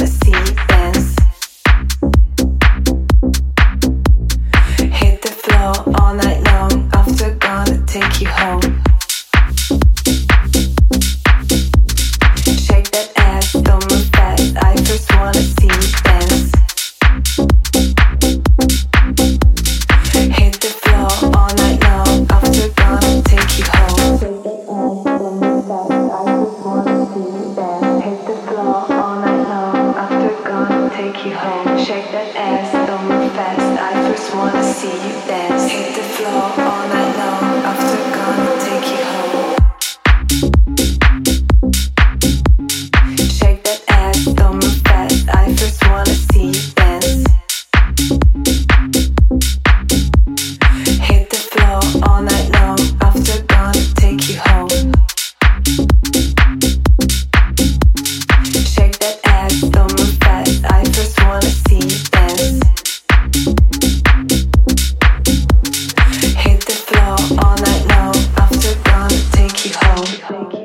honesty is you home. Shake that ass, don't move fast. I just wanna see you dance. Hit the floor all night long after gone. Thank you.